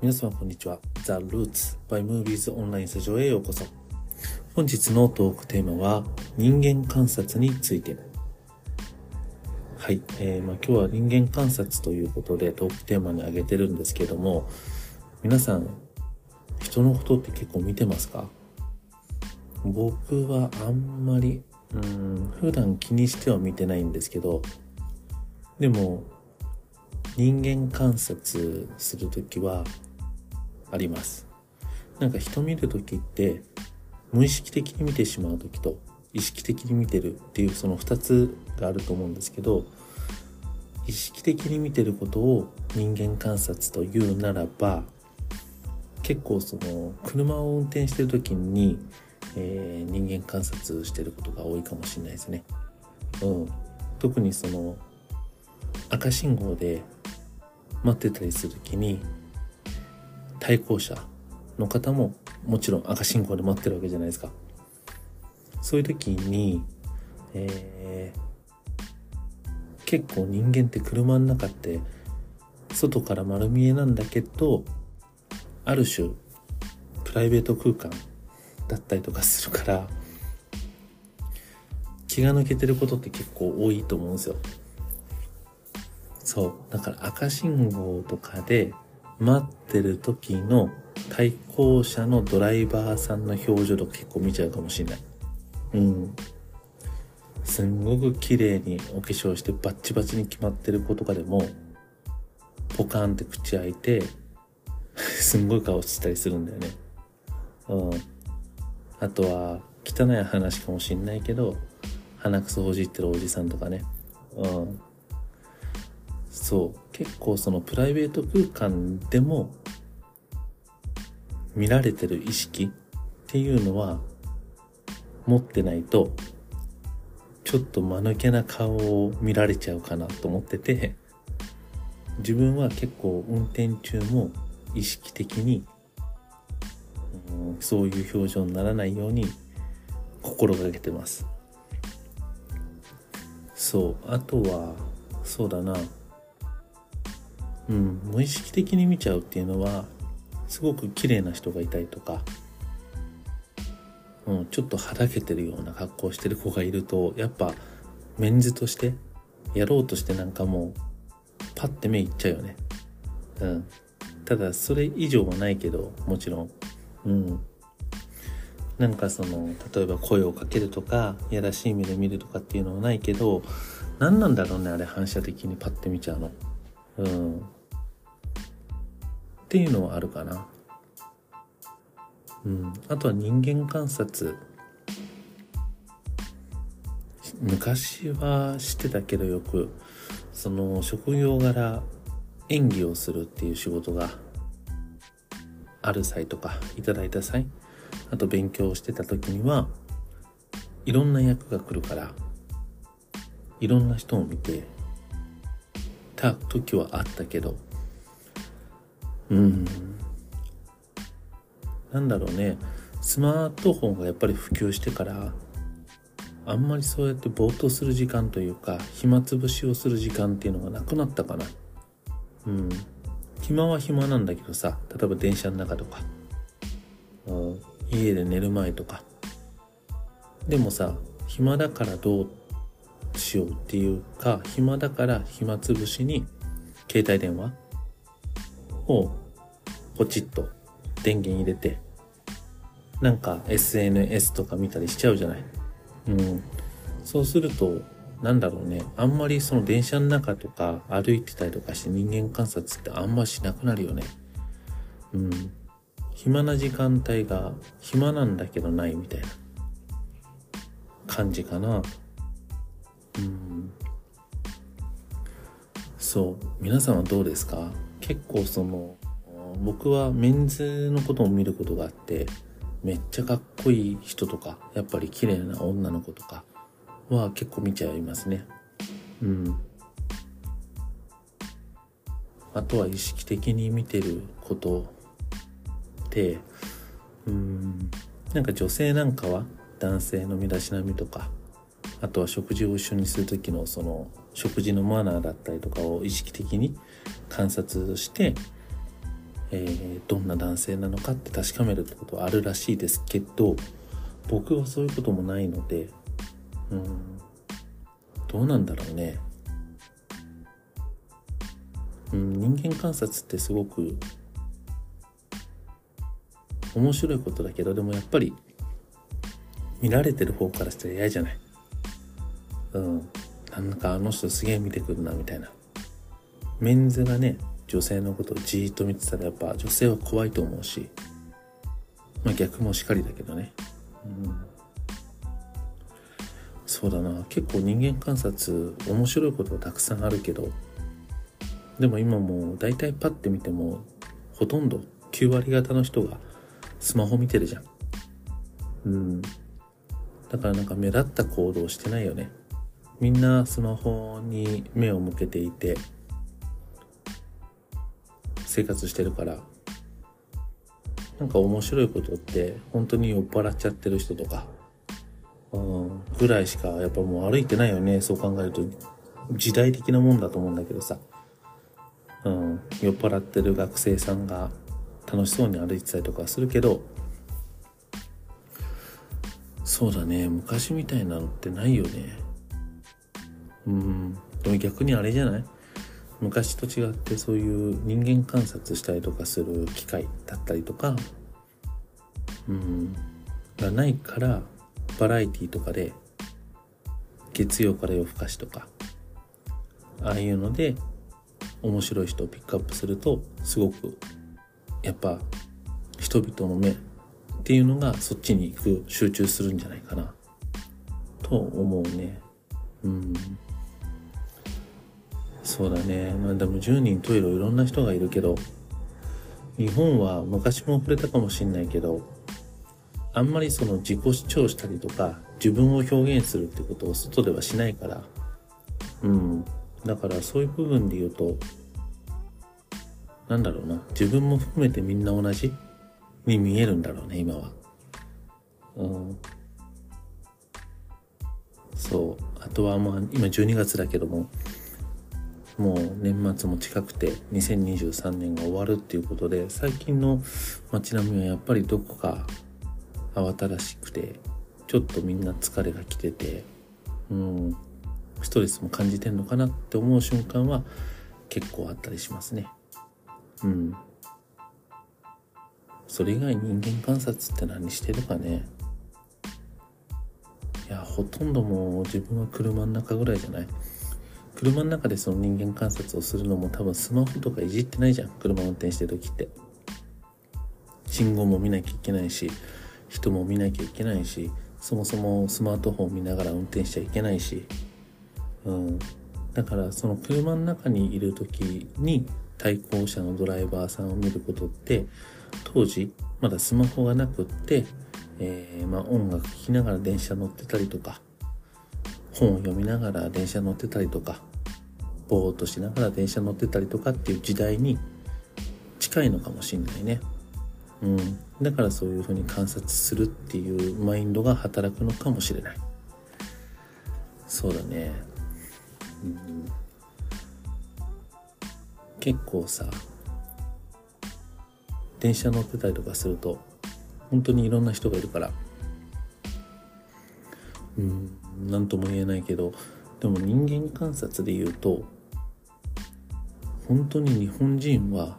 皆様こんにちは。The Roots by Movies オンラインスタジオへようこそ。本日のトークテーマは人間観察について。はい。えー、まあ、今日は人間観察ということでトークテーマに挙げてるんですけども、皆さん、人のことって結構見てますか？僕はあんまり、うん、普段気にしては見てないんですけど、でも、人間観察するときはあります。なんか人見るときって無意識的に見てしまうときと意識的に見てるっていうその2つがあると思うんですけど意識的に見てることを人間観察というならば結構その車を運転してる時に、えー、人間観察してることが多いかもしれないですね。うん、特にその赤信号で待ってたりする時に対向車の方ももちろん赤信号で待ってるわけじゃないですか。そういう時に、えー、結構人間って車の中って外から丸見えなんだけど、ある種プライベート空間だったりとかするから、気が抜けてることって結構多いと思うんですよ。そう。だから赤信号とかで待ってる時の対向車のドライバーさんの表情とか結構見ちゃうかもしれない。うん。すんごく綺麗にお化粧してバッチバチに決まってる子とかでも、ポカーンって口開いて、すんごい顔したりするんだよね。うん。あとは、汚い話かもしんないけど、鼻くそほじってるおじさんとかね。うん。そう。結構そのプライベート空間でも見られてる意識っていうのは持ってないとちょっと間抜けな顔を見られちゃうかなと思ってて自分は結構運転中も意識的に、うん、そういう表情にならないように心がけてます。そう。あとはそうだな。うん、無意識的に見ちゃうっていうのはすごく綺麗な人がいたりとか、うん、ちょっとはだけてるような格好してる子がいるとやっぱメンズとしてやろうとしてなんかもうパッて目いっちゃうよね。うん。ただそれ以上はないけどもちろん。うん。なんかその例えば声をかけるとかやらしい目で見るとかっていうのはないけど何なんだろうねあれ反射的にパッて見ちゃうの。うん。っていうのはあるかな。うん、あとは人間観察。昔はしてたけどよくその職業柄演技をするっていう仕事がある際とか。いただいた際。あと勉強してた時にはいろんな役が来るからいろんな人を見てた時はあったけどうん。なんだろうね。スマートフォンがやっぱり普及してからあんまりそうやってぼーっとする時間というか暇つぶしをする時間っていうのがなくなったかな。うん。暇は暇なんだけどさ例えば電車の中とか、うん、家で寝る前とか。でもさ暇だからどうしようっていうか暇だから暇つぶしに携帯電話をポチッと電源入れて、なんか SNS とか見たりしちゃうじゃない？うん。そうすると、なんだろうね、あんまりその電車の中とか歩いてたりとかして人間観察ってあんましなくなるよね。うん。暇な時間帯が暇なんだけどないみたいな感じかな。うん。そう。皆さんはどうですか？結構その僕はメンズのことを見ることがあってめっちゃかっこいい人とかやっぱり綺麗な女の子とかは結構見ちゃいますね。うん。あとは意識的に見てることってうん。なんか女性なんかは男性の身だしなみとかあとは食事を一緒にする時のその食事のマナーだったりとかを意識的に観察して、えー、どんな男性なのかって確かめるってことはあるらしいですけど僕はそういうこともないのでうんどうなんだろうね。うん、人間観察ってすごく面白いことだけどでもやっぱり見られてる方からしたら嫌じゃない？うん。なんかあの人すげえ見てくるなみたいな。メンズがね女性のことをじーっと見てたらやっぱ女性は怖いと思うし。まあ逆もしかりだけどね。うん。そうだな。結構人間観察面白いことたくさんあるけど。でも今もう大体パッて見てもほとんど9割方の人がスマホ見てるじゃん。うん。だからなんか目立った行動してないよね。みんなスマホに目を向けていて生活してるからなんか面白いことって本当に酔っ払っちゃってる人とか、うん、ぐらいしかやっぱもう歩いてないよねそう考えると。時代的なもんだと思うんだけどさ。うん、酔っ払ってる学生さんが楽しそうに歩いてたりとかするけどそうだね昔みたいなのってないよね。うん。でも逆にあれじゃない？昔と違ってそういう人間観察したりとかする機会だったりとか。うん。がないからバラエティとかで月曜から夜更かしとか。ああいうので面白い人をピックアップするとすごくやっぱ人々の目っていうのがそっちに行く集中するんじゃないかな。と思うね。うん。そうだねまあでも10人といろいろんな人がいるけど日本は昔も触れたかもしんないけどあんまりその自己主張したりとか自分を表現するってことを外ではしないからうんだからそういう部分で言うと、なんだろうな、自分も含めてみんな同じ？に見えるんだろうね、今は。うん。そう。あとはまあ、今12月だけども、もう年末も近くて2023年が終わるっていうことで、最近の街並みはやっぱりどこか慌ただしくて、ちょっとみんな疲れが来てて、うん、ストレスも感じてんのかなって思う瞬間は結構あったりしますね。うん。それ以外人間観察って何してるかね。いや、ほとんどもう自分は車の中ぐらいじゃない。車の中でその人間観察をするのも多分スマホとかいじってないじゃん。車運転してる時って。信号も見なきゃいけないし、人も見なきゃいけないし、そもそもスマートフォン見ながら運転しちゃいけないし、うん、だからその車の中にいる時に対向車のドライバーさんを見ることって当時まだスマホがなくって、えー、まあ、音楽聴きながら電車乗ってたりとか本を読みながら電車乗ってたりとかぼーっとしながら電車乗ってたりとかっていう時代に近いのかもしんないね。うん。だからそういうふうに観察するっていうマインドが働くのかもしれない。そうだね。うん結構さ電車乗ってたりとかすると本当にいろんな人がいるからうん何とも言えないけどでも人間観察で言うと本当に日本人は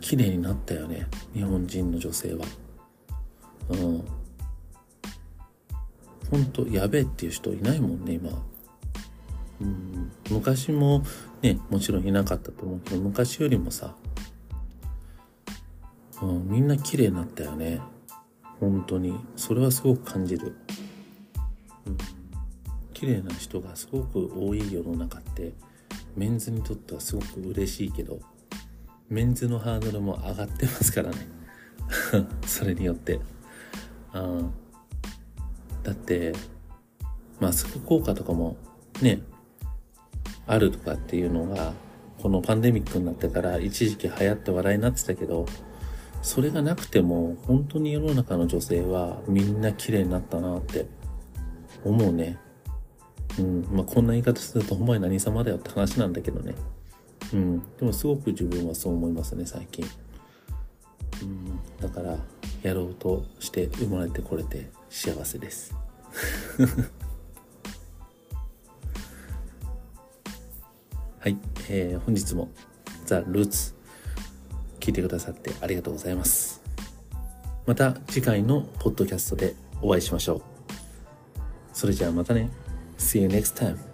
綺麗になったよね日本人の女性は。うん本当やべえっていう人いないもんね今。うん、昔もねもちろんいなかったと思うけど昔よりもさ、うん、みんな綺麗になったよね。本当に。それはすごく感じる、うん、綺麗な人がすごく多い世の中ってメンズにとってはすごく嬉しいけどメンズのハードルも上がってますからね。それによって。あだってマスク効果とかもねあるとかっていうのがこのパンデミックになってから一時期流行って話題になってたけどそれがなくても本当に世の中の女性はみんな綺麗になったなって思うね。うん。まあ、こんな言い方するとほんまに何様だよって話なんだけどね。うん。でもすごく自分はそう思いますね、最近。うん。だから、やろうとして生まれてこれて幸せです。はい。えー本日もザ・ルーツ聞いてくださってありがとうございます。また次回のポッドキャストでお会いしましょう。それじゃあまたね。See you next time.